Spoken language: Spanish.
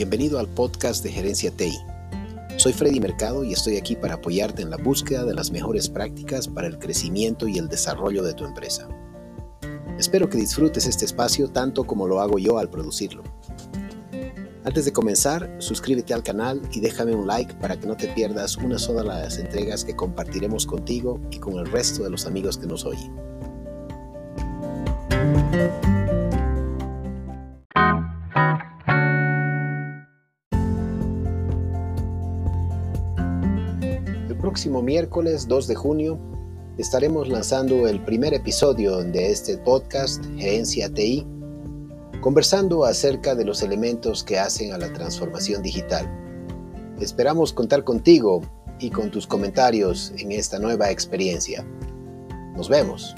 Bienvenido al podcast de Gerencia TI. Soy Freddy Mercado y estoy aquí para apoyarte en la búsqueda de las mejores prácticas para el crecimiento y el desarrollo de tu empresa. Espero que disfrutes este espacio tanto como lo hago yo al producirlo. Antes de comenzar, suscríbete al canal y déjame un like para que no te pierdas una sola de las entregas que compartiremos contigo y con el resto de los amigos que nos oyen. Próximo miércoles 2 de junio estaremos lanzando el primer episodio de este podcast Gerencia TI conversando acerca de los elementos que hacen a la transformación digital. Esperamos contar contigo y con tus comentarios en esta nueva experiencia. Nos vemos.